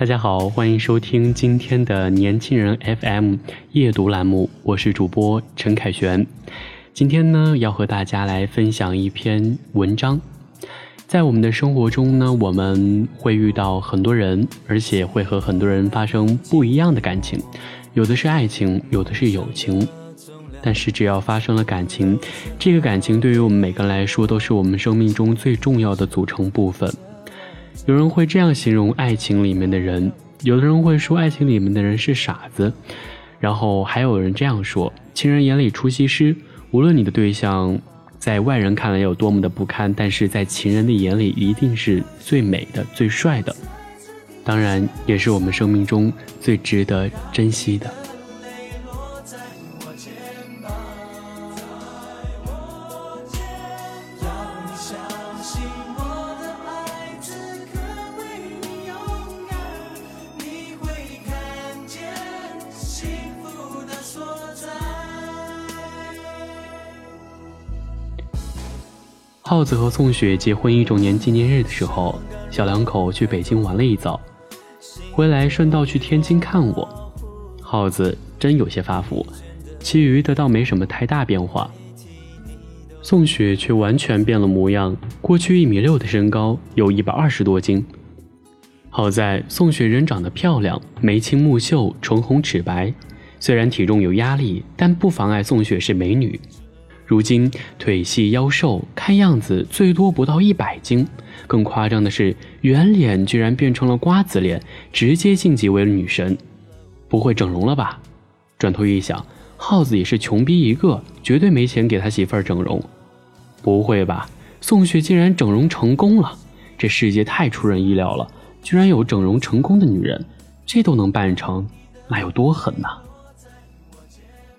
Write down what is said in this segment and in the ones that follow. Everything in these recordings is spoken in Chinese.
大家好，欢迎收听今天的年轻人 FM 夜读栏目，我是主播陈凯旋。今天呢，要和大家来分享一篇文章。在我们的生活中呢，我们会遇到很多人，而且会和很多人发生不一样的感情，有的是爱情，有的是友情。但是只要发生了感情，这个感情对于我们每个人来说，都是我们生命中最重要的组成部分。有人会这样形容爱情里面的人，有的人会说爱情里面的人是傻子，然后还有人这样说：情人眼里出西施。无论你的对象在外人看来有多么的不堪，但是在情人的眼里一定是最美的、最帅的，当然也是我们生命中最值得珍惜的。耗子和宋雪结婚一周年纪念日的时候，小两口去北京玩了一遭，回来顺道去天津看我。耗子真有些发福，其余的倒没什么太大变化。宋雪却完全变了模样，过去一米六的身高，有一百二十多斤。好在宋雪人长得漂亮，眉清目秀，唇红齿白，虽然体重有压力，但不妨碍宋雪是美女。如今腿细腰瘦，看样子最多不到一百斤。更夸张的是，圆脸居然变成了瓜子脸，直接晋级为女神。不会整容了吧？转头一想，耗子也是穷逼一个，绝对没钱给他媳妇儿整容。不会吧？宋雪竟然整容成功了！这世界太出人意料了，居然有整容成功的女人，这都能办成，那有多狠呢？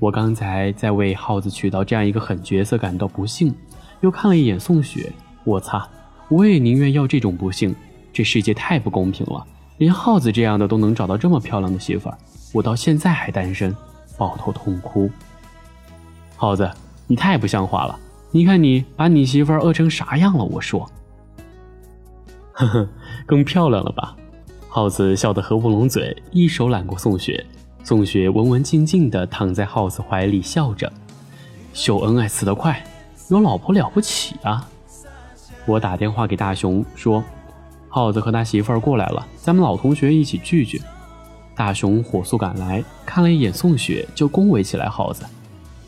我刚才在为耗子娶到这样一个狠角色感到不幸，又看了一眼宋雪，我擦，我也宁愿要这种不幸。这世界太不公平了，连耗子这样的都能找到这么漂亮的媳妇儿，我到现在还单身，抱头痛哭。耗子，你太不像话了！你看你把你媳妇儿饿成啥样了？我说，呵呵，更漂亮了吧？耗子笑得合不拢嘴，一手揽过宋雪。宋雪文文静静地躺在耗子怀里，笑着：“秀恩爱死得快，有老婆了不起啊！”我打电话给大雄说：“耗子和他媳妇儿过来了，咱们老同学一起聚聚。”大雄火速赶来，看了一眼宋雪，就恭维起来：“耗子，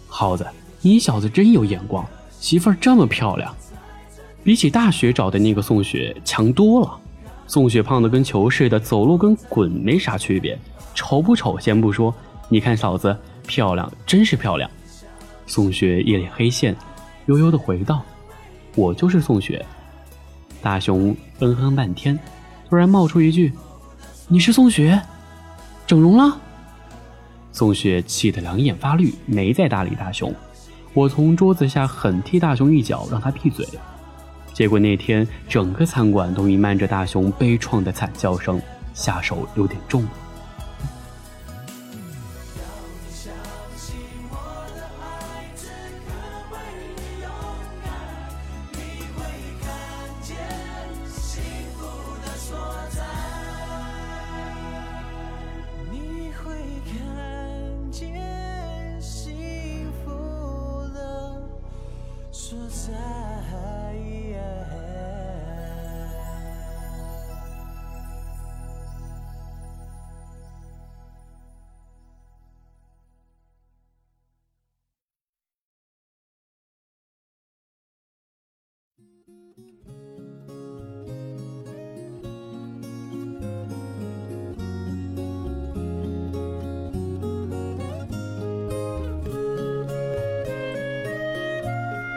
耗子，你小子真有眼光，媳妇儿这么漂亮，比起大学找的那个宋雪强多了。宋雪胖的跟球似的，走路跟滚没啥区别。”丑不丑先不说，你看嫂子漂亮，真是漂亮。宋雪一脸黑线，悠悠的回道：“我就是宋雪。”大雄嗯哼半天，突然冒出一句：“你是宋雪？整容了？”宋雪气得两眼发绿，没再搭理大雄。我从桌子下狠踢大雄一脚，让他闭嘴。结果那天整个餐馆都弥漫着大雄悲怆的惨叫声，下手有点重。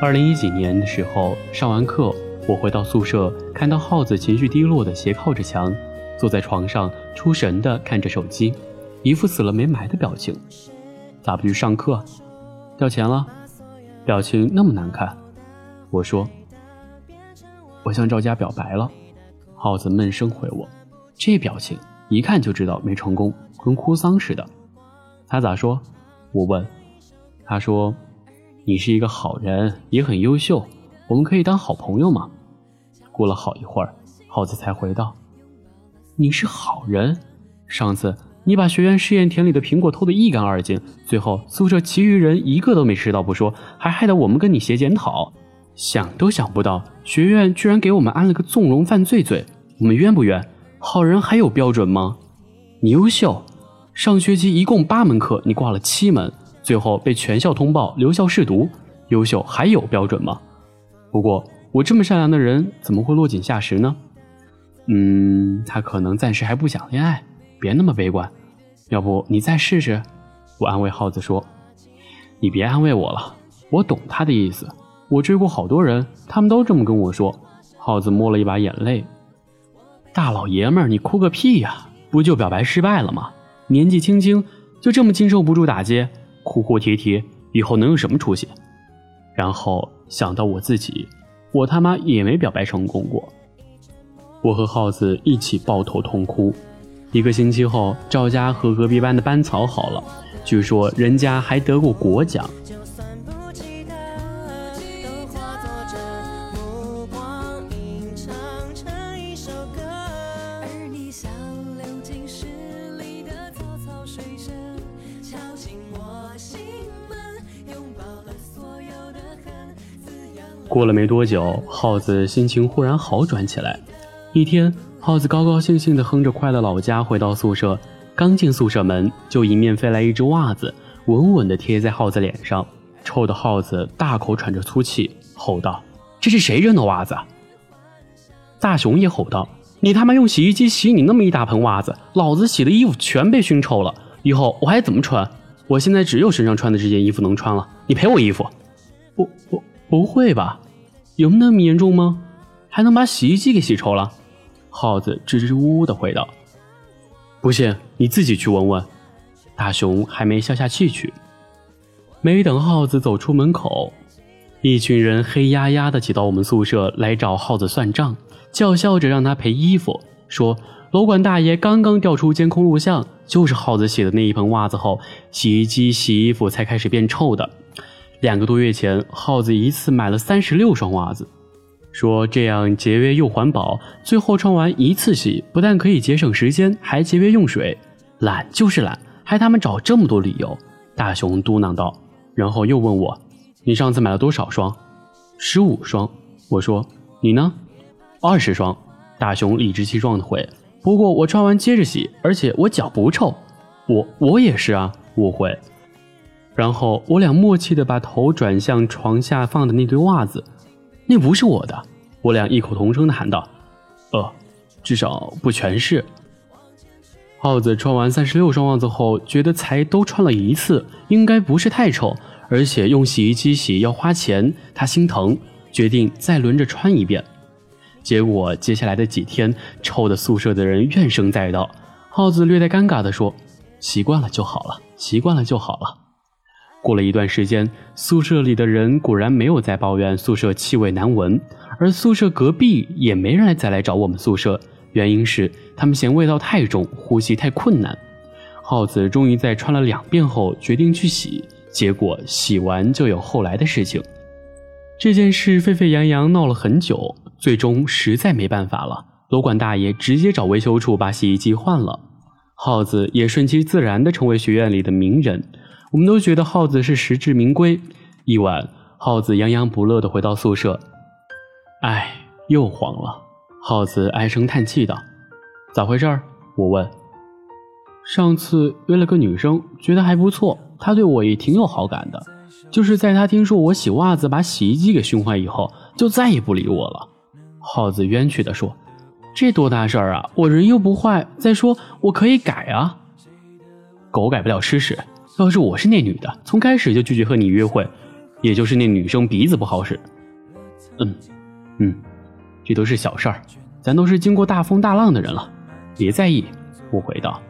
二零一几年的时候，上完课，我回到宿舍，看到耗子情绪低落的斜靠着墙，坐在床上出神的看着手机，一副死了没埋的表情。咋不去上课？掉钱了？表情那么难看。我说，我向赵家表白了。耗子闷声回我，这表情一看就知道没成功，跟哭丧似的。他咋说？我问。他说。你是一个好人，也很优秀，我们可以当好朋友吗？过了好一会儿，耗子才回道：“你是好人。上次你把学院试验田里的苹果偷得一干二净，最后宿舍其余人一个都没吃到不说，还害得我们跟你写检讨。想都想不到，学院居然给我们安了个纵容犯罪罪，我们冤不冤？好人还有标准吗？你优秀，上学期一共八门课，你挂了七门。”最后被全校通报，留校试读。优秀还有标准吗？不过我这么善良的人，怎么会落井下石呢？嗯，他可能暂时还不想恋爱，别那么悲观。要不你再试试？我安慰耗子说：“你别安慰我了，我懂他的意思。我追过好多人，他们都这么跟我说。”耗子摸了一把眼泪：“大老爷们儿，你哭个屁呀！不就表白失败了吗？年纪轻轻就这么经受不住打击？”哭哭啼啼，以后能有什么出息？然后想到我自己，我他妈也没表白成功过。我和耗子一起抱头痛哭。一个星期后，赵家和隔壁班的班草好了，据说人家还得过国奖。过了没多久，耗子心情忽然好转起来。一天，耗子高高兴兴地哼着《快乐老家》回到宿舍，刚进宿舍门，就迎面飞来一只袜子，稳稳地贴在耗子脸上。臭的耗子大口喘着粗气，吼道：“这是谁扔的袜子？”大熊也吼道：“你他妈用洗衣机洗你那么一大盆袜子，老子洗的衣服全被熏臭了，以后我还怎么穿？我现在只有身上穿的这件衣服能穿了，你赔我衣服。”不不，不会吧？有那么严重吗？还能把洗衣机给洗臭了？耗子支支吾吾的回道：“不信你自己去闻闻。”大熊还没消下气去。没等耗子走出门口，一群人黑压压的挤到我们宿舍来找耗子算账，叫嚣着让他赔衣服，说楼管大爷刚刚调出监控录像，就是耗子洗的那一盆袜子后，洗衣机洗衣服才开始变臭的。两个多月前，耗子一次买了三十六双袜子，说这样节约又环保。最后穿完一次洗，不但可以节省时间，还节约用水。懒就是懒，还他们找这么多理由。大熊嘟囔道，然后又问我：“你上次买了多少双？”“十五双。”我说：“你呢？”“二十双。”大熊理直气壮地回：“不过我穿完接着洗，而且我脚不臭。”“我我也是啊。”我回。然后我俩默契地把头转向床下放的那堆袜子，那不是我的。我俩异口同声地喊道：“呃，至少不全是。”耗子穿完三十六双袜子后，觉得才都穿了一次，应该不是太臭，而且用洗衣机洗要花钱，他心疼，决定再轮着穿一遍。结果接下来的几天，臭的宿舍的人怨声载道。耗子略带尴尬地说：“习惯了就好了，习惯了就好了。”过了一段时间，宿舍里的人果然没有再抱怨宿舍气味难闻，而宿舍隔壁也没人再来找我们宿舍，原因是他们嫌味道太重，呼吸太困难。耗子终于在穿了两遍后决定去洗，结果洗完就有后来的事情。这件事沸沸扬扬闹了很久，最终实在没办法了，楼管大爷直接找维修处把洗衣机换了，耗子也顺其自然地成为学院里的名人。我们都觉得耗子是实至名归。一晚，耗子洋洋不乐地回到宿舍，唉，又黄了。耗子唉声叹气道：“咋回事？”我问。上次约了个女生，觉得还不错，她对我也挺有好感的。就是在他听说我洗袜子把洗衣机给熏坏以后，就再也不理我了。耗子冤屈地说：“这多大事儿啊！我人又不坏，再说我可以改啊。狗改不了吃屎。要是我是那女的，从开始就拒绝和你约会，也就是那女生鼻子不好使。嗯，嗯，这都是小事儿，咱都是经过大风大浪的人了，别在意。”我回道。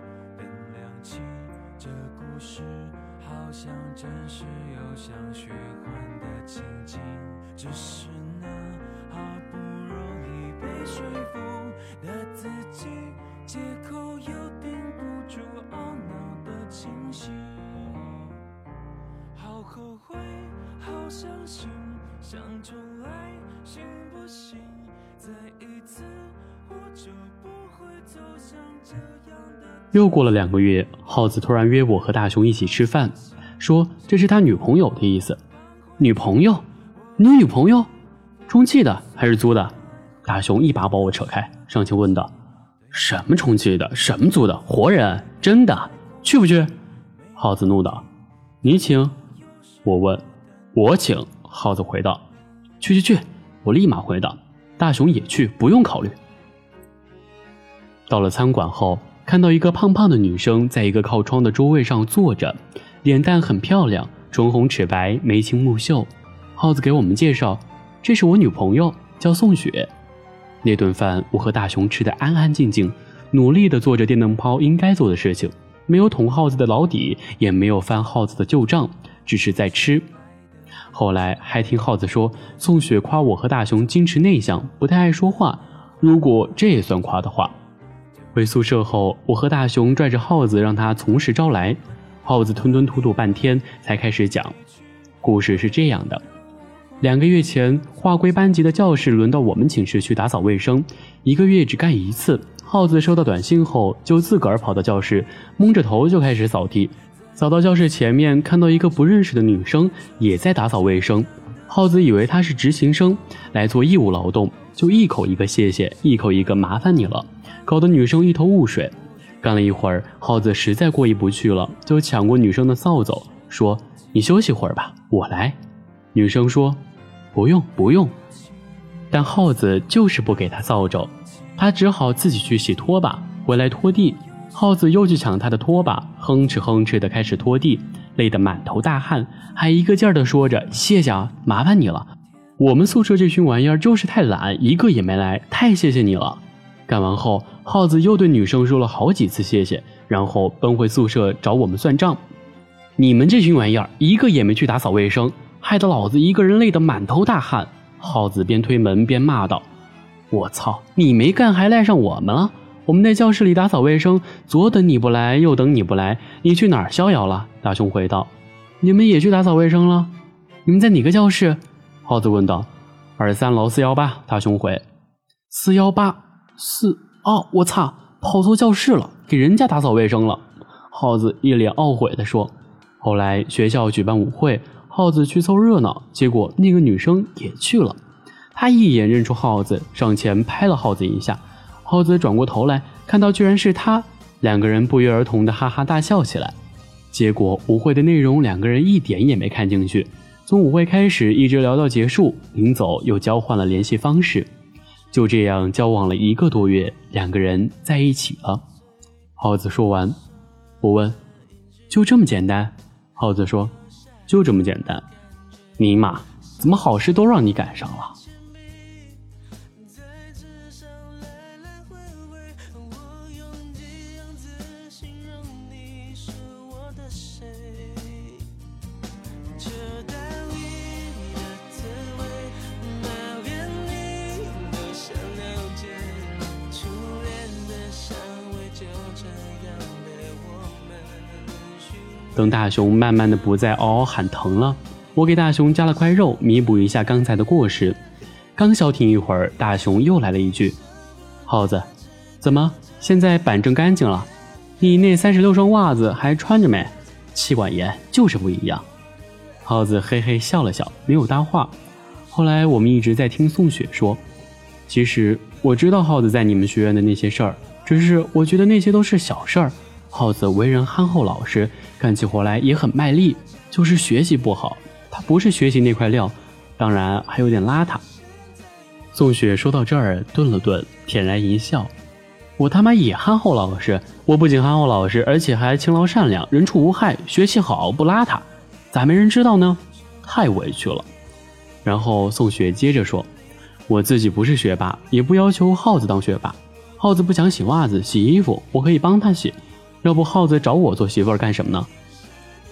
又过了两个月，耗子突然约我和大雄一起吃饭，说这是他女朋友的意思。女朋友？你女朋友？充气的还是租的？大雄一把把我扯开，上前问道：“什么充气的？什么租的？活人？真的？去不去？”耗子怒道：“你请。”我问：“我请。”耗子回道：“去去去！”我立马回道：“大雄也去，不用考虑。”到了餐馆后。看到一个胖胖的女生在一个靠窗的桌位上坐着，脸蛋很漂亮，唇红齿白，眉清目秀。耗子给我们介绍，这是我女朋友，叫宋雪。那顿饭我和大雄吃的安安静静，努力的做着电灯泡应该做的事情，没有捅耗子的老底，也没有翻耗子的旧账，只是在吃。后来还听耗子说，宋雪夸我和大雄矜持内向，不太爱说话。如果这也算夸的话。回宿舍后，我和大雄拽着耗子，让他从实招来。耗子吞吞吐吐半天，才开始讲。故事是这样的：两个月前，划归班级的教室轮到我们寝室去打扫卫生，一个月只干一次。耗子收到短信后，就自个儿跑到教室，蒙着头就开始扫地。扫到教室前面，看到一个不认识的女生也在打扫卫生。耗子以为她是执行生来做义务劳动，就一口一个谢谢，一口一个麻烦你了。搞得女生一头雾水，干了一会儿，耗子实在过意不去了，就抢过女生的扫帚，说：“你休息会儿吧，我来。”女生说：“不用，不用。”但耗子就是不给他扫帚，他只好自己去洗拖把，回来拖地。耗子又去抢他的拖把，哼哧哼哧的开始拖地，累得满头大汗，还一个劲儿的说着：“谢谢啊，麻烦你了。我们宿舍这群玩意儿就是太懒，一个也没来，太谢谢你了。”干完后。耗子又对女生说了好几次谢谢，然后奔回宿舍找我们算账。你们这群玩意儿，一个也没去打扫卫生，害得老子一个人累得满头大汗。耗子边推门边骂道：“我操，你没干还赖上我们了？我们在教室里打扫卫生，左等你不来，右等你不来，你去哪儿逍遥了？”大雄回道：“你们也去打扫卫生了？你们在哪个教室？”耗子问道。“二三楼四幺八。”大雄回。“四幺八四。”哦，我擦，跑错教室了，给人家打扫卫生了。耗子一脸懊悔地说。后来学校举办舞会，耗子去凑热闹，结果那个女生也去了。他一眼认出耗子，上前拍了耗子一下。耗子转过头来，看到居然是他，两个人不约而同的哈哈大笑起来。结果舞会的内容两个人一点也没看进去，从舞会开始一直聊到结束，临走又交换了联系方式。就这样交往了一个多月，两个人在一起了。耗子说完，我问：“就这么简单？”耗子说：“就这么简单。”尼玛，怎么好事都让你赶上了？等大熊慢慢的不再嗷嗷喊疼了，我给大熊加了块肉，弥补一下刚才的过失。刚消停一会儿，大熊又来了一句：“耗子，怎么现在板正干净了？你那三十六双袜子还穿着没？气管炎就是不一样。”耗子嘿嘿笑了笑，没有搭话。后来我们一直在听宋雪说，其实我知道耗子在你们学院的那些事儿，只是我觉得那些都是小事儿。耗子为人憨厚老实，干起活来也很卖力，就是学习不好。他不是学习那块料，当然还有点邋遢。宋雪说到这儿，顿了顿，恬然一笑：“我他妈也憨厚老实，我不仅憨厚老实，而且还勤劳善良，人畜无害，学习好，不邋遢，咋没人知道呢？太委屈了。”然后宋雪接着说：“我自己不是学霸，也不要求耗子当学霸。耗子不想洗袜子、洗衣服，我可以帮他洗。要不耗子找我做媳妇儿干什么呢？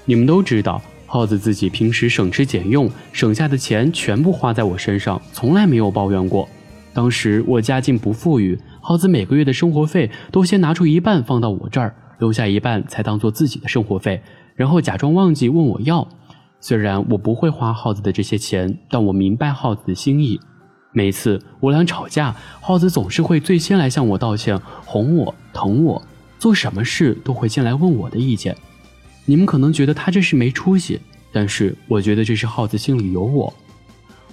你们都知道。”耗子自己平时省吃俭用，省下的钱全部花在我身上，从来没有抱怨过。当时我家境不富裕，耗子每个月的生活费都先拿出一半放到我这儿，留下一半才当做自己的生活费，然后假装忘记问我要。虽然我不会花耗子的这些钱，但我明白耗子的心意。每次我俩吵架，耗子总是会最先来向我道歉，哄我，疼我，做什么事都会先来问我的意见。你们可能觉得他这是没出息，但是我觉得这是耗子心里有我。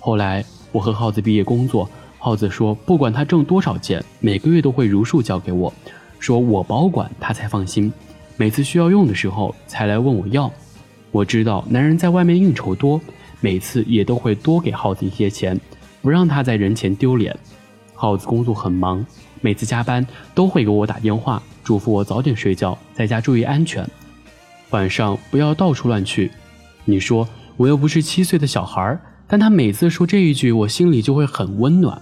后来我和耗子毕业工作，耗子说不管他挣多少钱，每个月都会如数交给我，说我保管他才放心。每次需要用的时候才来问我要。我知道男人在外面应酬多，每次也都会多给耗子一些钱，不让他在人前丢脸。耗子工作很忙，每次加班都会给我打电话，嘱咐我早点睡觉，在家注意安全。晚上不要到处乱去。你说我又不是七岁的小孩但他每次说这一句，我心里就会很温暖。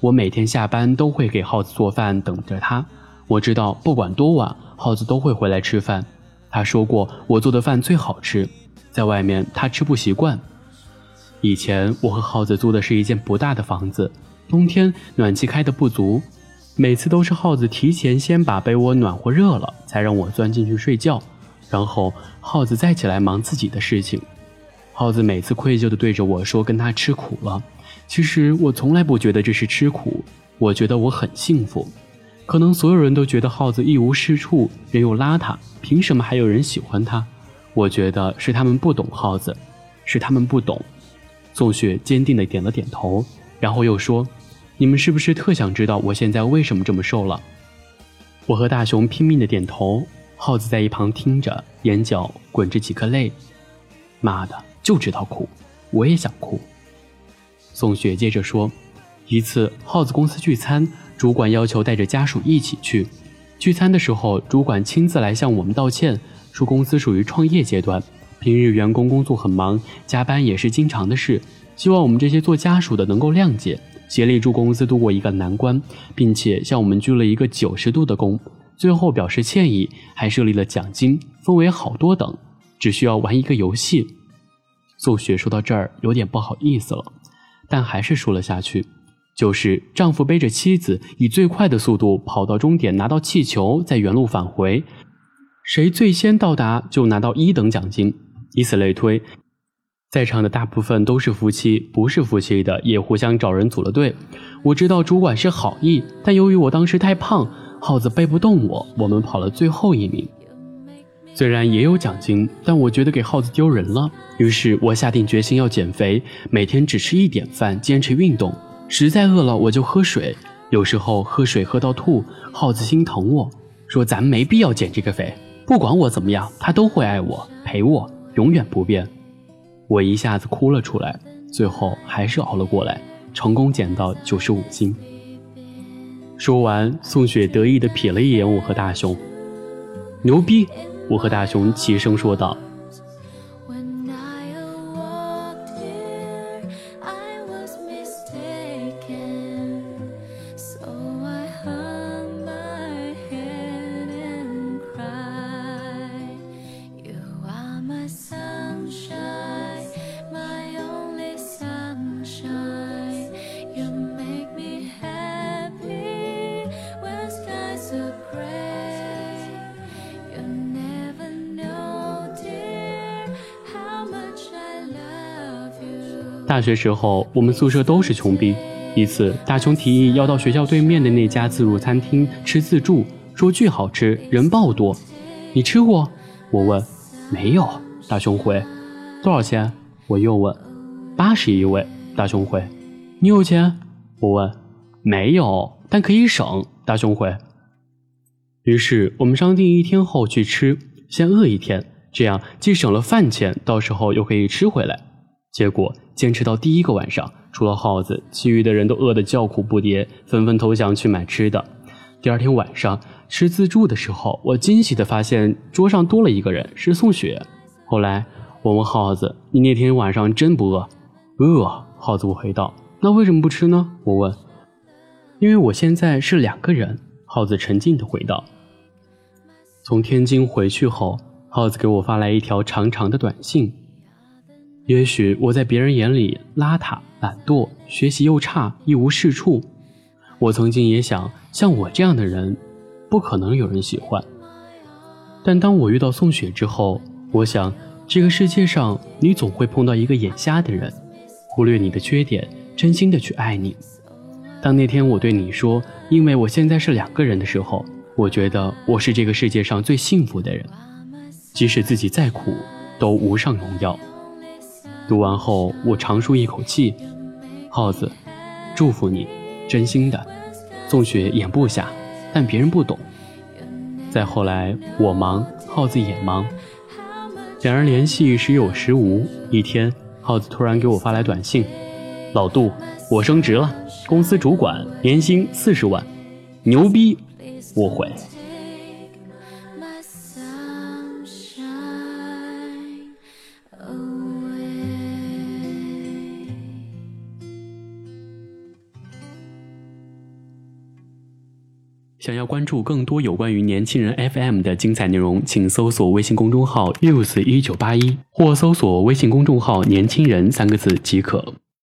我每天下班都会给耗子做饭，等着他。我知道不管多晚，耗子都会回来吃饭。他说过我做的饭最好吃，在外面他吃不习惯。以前我和耗子租的是一间不大的房子，冬天暖气开的不足，每次都是耗子提前先把被窝暖和热了，才让我钻进去睡觉。然后耗子再起来忙自己的事情，耗子每次愧疚地对着我说：“跟他吃苦了。”其实我从来不觉得这是吃苦，我觉得我很幸福。可能所有人都觉得耗子一无是处，人又邋遢，凭什么还有人喜欢他？我觉得是他们不懂耗子，是他们不懂。宋雪坚定地点了点头，然后又说：“你们是不是特想知道我现在为什么这么瘦了？”我和大熊拼命的点头。耗子在一旁听着，眼角滚着几颗泪。妈的，就知道哭，我也想哭。宋雪接着说：“一次，耗子公司聚餐，主管要求带着家属一起去。聚餐的时候，主管亲自来向我们道歉，说公司属于创业阶段，平日员工工作很忙，加班也是经常的事，希望我们这些做家属的能够谅解，协力助公司度过一个难关，并且向我们鞠了一个九十度的躬。”最后表示歉意，还设立了奖金，分为好多等，只需要玩一个游戏。宋雪说到这儿有点不好意思了，但还是说了下去，就是丈夫背着妻子以最快的速度跑到终点，拿到气球，再原路返回，谁最先到达就拿到一等奖金，以此类推。在场的大部分都是夫妻，不是夫妻的也互相找人组了队。我知道主管是好意，但由于我当时太胖。耗子背不动我，我们跑了最后一名。虽然也有奖金，但我觉得给耗子丢人了。于是我下定决心要减肥，每天只吃一点饭，坚持运动。实在饿了我就喝水，有时候喝水喝到吐。耗子心疼我说：“咱没必要减这个肥，不管我怎么样，他都会爱我，陪我，永远不变。”我一下子哭了出来，最后还是熬了过来，成功减到九十五斤。说完，宋雪得意地瞥了一眼我和大熊，牛逼！我和大熊齐声说道。大学时候，我们宿舍都是穷逼。一次，大雄提议要到学校对面的那家自助餐厅吃自助，说巨好吃，人爆多。你吃过？我问。没有。大雄回。多少钱？我又问。八十一位。大雄回。你有钱？我问。没有，但可以省。大雄回。于是我们商定一天后去吃，先饿一天，这样既省了饭钱，到时候又可以吃回来。结果坚持到第一个晚上，除了耗子，其余的人都饿得叫苦不迭，纷纷投降去买吃的。第二天晚上吃自助的时候，我惊喜地发现桌上多了一个人，是宋雪。后来我问耗子：“你那天晚上真不饿？”“饿。”耗子我回道。“那为什么不吃呢？”我问。“因为我现在是两个人。”耗子沉静地回道。从天津回去后，耗子给我发来一条长长的短信。也许我在别人眼里邋遢、懒惰、学习又差、一无是处。我曾经也想，像我这样的人，不可能有人喜欢。但当我遇到宋雪之后，我想，这个世界上你总会碰到一个眼瞎的人，忽略你的缺点，真心的去爱你。当那天我对你说，因为我现在是两个人的时候，我觉得我是这个世界上最幸福的人，即使自己再苦，都无上荣耀。读完后，我长舒一口气。耗子，祝福你，真心的。宋雪眼不瞎，但别人不懂。再后来，我忙，耗子也忙，两人联系时有时无。一天，耗子突然给我发来短信：“老杜，我升职了，公司主管，年薪四十万，牛逼！”我回。想要关注更多有关于年轻人 FM 的精彩内容，请搜索微信公众号 use 一九八一，或搜索微信公众号“年轻人”三个字即可。